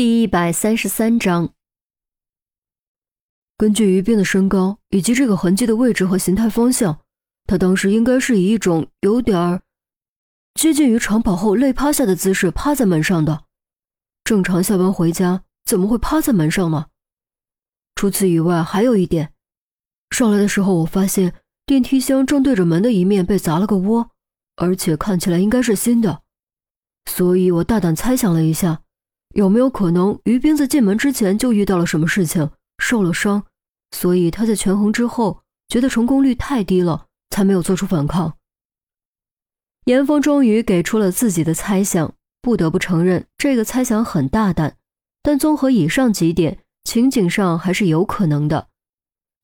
第一百三十三章，根据于斌的身高以及这个痕迹的位置和形态方向，他当时应该是以一种有点儿接近于长跑后累趴下的姿势趴在门上的。正常下班回家怎么会趴在门上呢？除此以外，还有一点，上来的时候我发现电梯箱正对着门的一面被砸了个窝，而且看起来应该是新的，所以我大胆猜想了一下。有没有可能于斌在进门之前就遇到了什么事情，受了伤，所以他在权衡之后觉得成功率太低了，才没有做出反抗？严峰终于给出了自己的猜想，不得不承认这个猜想很大胆，但综合以上几点，情景上还是有可能的。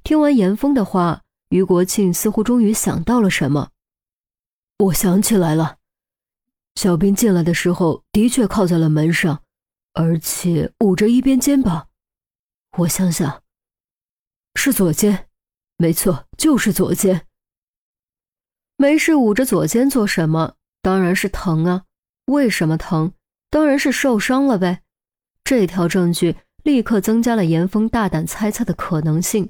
听完严峰的话，于国庆似乎终于想到了什么。我想起来了，小兵进来的时候的确靠在了门上。而且捂着一边肩膀，我想想，是左肩，没错，就是左肩。没事捂着左肩做什么？当然是疼啊！为什么疼？当然是受伤了呗。这条证据立刻增加了严峰大胆猜测的可能性。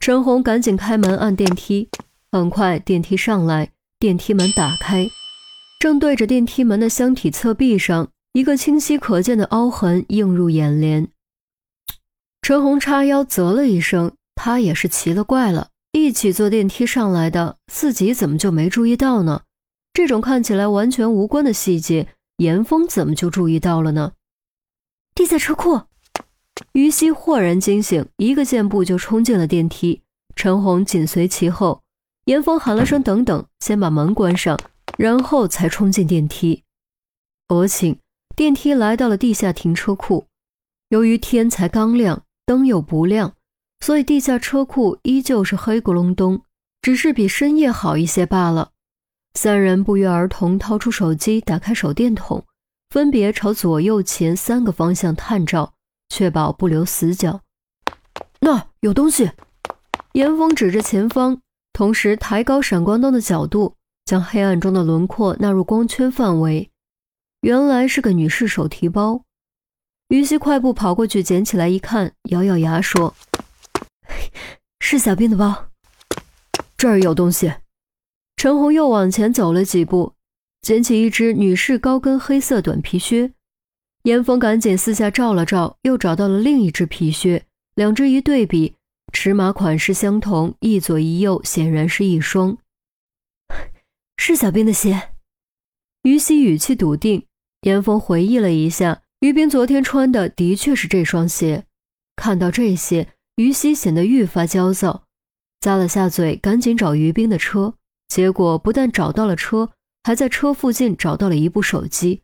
陈红赶紧开门按电梯，很快电梯上来，电梯门打开，正对着电梯门的箱体侧壁上。一个清晰可见的凹痕映入眼帘，陈红叉腰啧了一声，他也是奇了怪了，一起坐电梯上来的，自己怎么就没注意到呢？这种看起来完全无关的细节，严峰怎么就注意到了呢？地下车库，于西豁然惊醒，一个箭步就冲进了电梯，陈红紧随其后。严峰喊了声“等等”，先把门关上，然后才冲进电梯。我请。电梯来到了地下停车库，由于天才刚亮，灯又不亮，所以地下车库依旧是黑咕隆咚，只是比深夜好一些罢了。三人不约而同掏出手机，打开手电筒，分别朝左右前三个方向探照，确保不留死角。那有东西！严峰指着前方，同时抬高闪光灯的角度，将黑暗中的轮廓纳入光圈范围。原来是个女士手提包，于西快步跑过去捡起来一看，咬咬牙说：“是小兵的包，这儿有东西。”陈红又往前走了几步，捡起一只女士高跟黑色短皮靴。严峰赶紧四下照了照，又找到了另一只皮靴，两只一对比，尺码款式相同，一左一右，显然是一双，是小兵的鞋。于西语气笃定。严峰回忆了一下，于斌昨天穿的的确是这双鞋。看到这些，于西显得愈发焦躁，咂了下嘴，赶紧找于斌的车。结果不但找到了车，还在车附近找到了一部手机。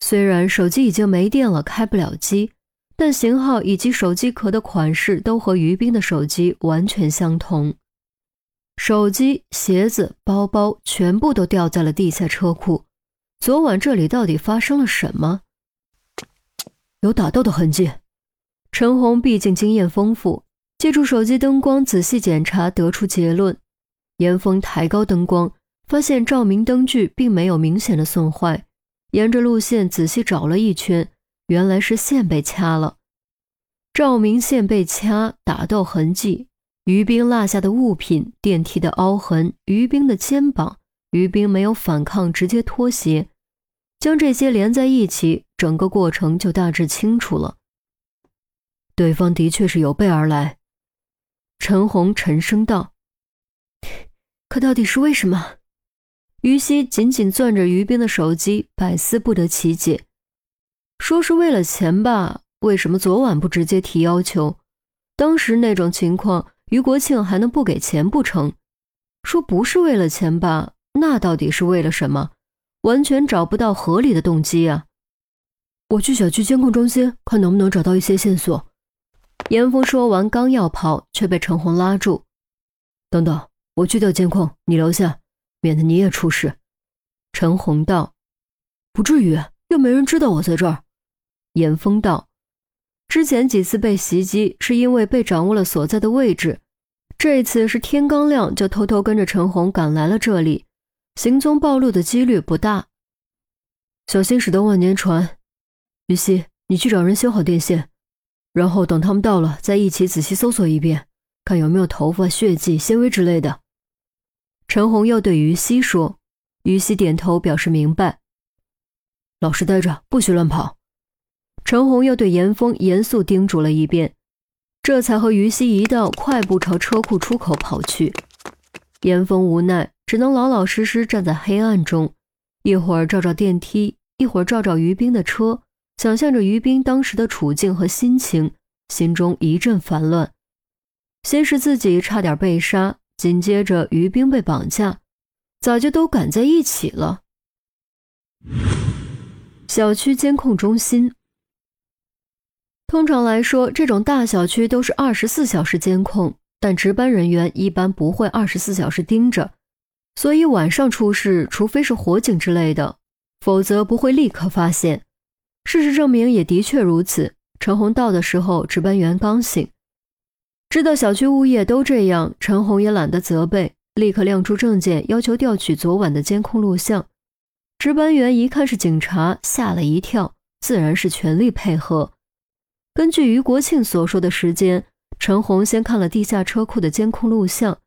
虽然手机已经没电了，开不了机，但型号以及手机壳的款式都和于斌的手机完全相同。手机、鞋子、包包全部都掉在了地下车库。昨晚这里到底发生了什么？有打斗的痕迹。陈红毕竟经验丰富，借助手机灯光仔细检查，得出结论。严峰抬高灯光，发现照明灯具并没有明显的损坏。沿着路线仔细找了一圈，原来是线被掐了。照明线被掐，打斗痕迹，于冰落下的物品，电梯的凹痕，于冰的肩膀，于冰没有反抗，直接脱鞋。将这些连在一起，整个过程就大致清楚了。对方的确是有备而来，陈红沉声道：“可到底是为什么？”于西紧紧攥着于斌的手机，百思不得其解。说是为了钱吧，为什么昨晚不直接提要求？当时那种情况，于国庆还能不给钱不成？说不是为了钱吧，那到底是为了什么？完全找不到合理的动机啊！我去小区监控中心看能不能找到一些线索。严峰说完，刚要跑，却被陈红拉住。等等，我去调监控，你留下，免得你也出事。陈红道：“不至于，又没人知道我在这儿。”严峰道：“之前几次被袭击，是因为被掌握了所在的位置，这一次是天刚亮就偷偷跟着陈红赶来了这里。”行踪暴露的几率不大，小心驶得万年船。于西，你去找人修好电线，然后等他们到了，再一起仔细搜索一遍，看有没有头发、血迹、纤维之类的。陈红又对于西说，于西点头表示明白。老实待着，不许乱跑。陈红又对严峰严肃叮嘱了一遍，这才和于西一道快步朝车库出口跑去。严峰无奈，只能老老实实站在黑暗中，一会儿照照电梯，一会儿照照于冰的车，想象着于冰当时的处境和心情，心中一阵烦乱。先是自己差点被杀。紧接着，于冰被绑架，咋就都赶在一起了？小区监控中心，通常来说，这种大小区都是二十四小时监控，但值班人员一般不会二十四小时盯着，所以晚上出事，除非是火警之类的，否则不会立刻发现。事实证明，也的确如此。陈红到的时候，值班员刚醒。知道小区物业都这样，陈红也懒得责备，立刻亮出证件，要求调取昨晚的监控录像。值班员一看是警察，吓了一跳，自然是全力配合。根据于国庆所说的时间，陈红先看了地下车库的监控录像。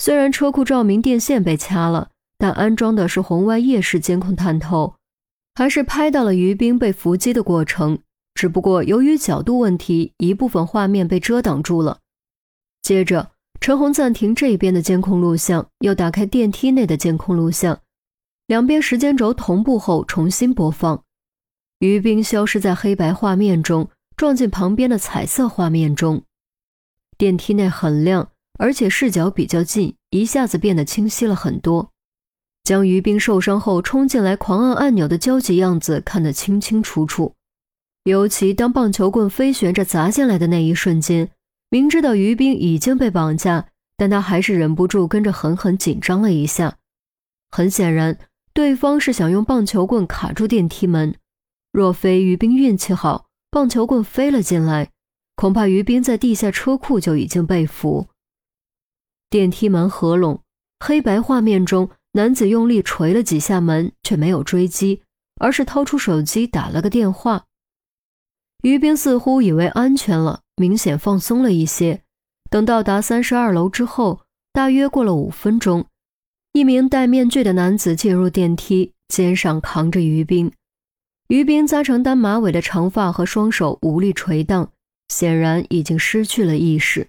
虽然车库照明电线被掐了，但安装的是红外夜视监控探头，还是拍到了于冰被伏击的过程。只不过由于角度问题，一部分画面被遮挡住了。接着，陈红暂停这边的监控录像，又打开电梯内的监控录像，两边时间轴同步后重新播放。于冰消失在黑白画面中，撞进旁边的彩色画面中。电梯内很亮，而且视角比较近，一下子变得清晰了很多，将于冰受伤后冲进来狂按按钮的焦急样子看得清清楚楚。尤其当棒球棍飞旋着砸进来的那一瞬间。明知道于冰已经被绑架，但他还是忍不住跟着狠狠紧张了一下。很显然，对方是想用棒球棍卡住电梯门。若非于冰运气好，棒球棍飞了进来，恐怕于冰在地下车库就已经被俘。电梯门合拢，黑白画面中，男子用力捶了几下门，却没有追击，而是掏出手机打了个电话。于冰似乎以为安全了。明显放松了一些。等到达三十二楼之后，大约过了五分钟，一名戴面具的男子进入电梯，肩上扛着于冰。于冰扎成单马尾的长发和双手无力垂荡，显然已经失去了意识。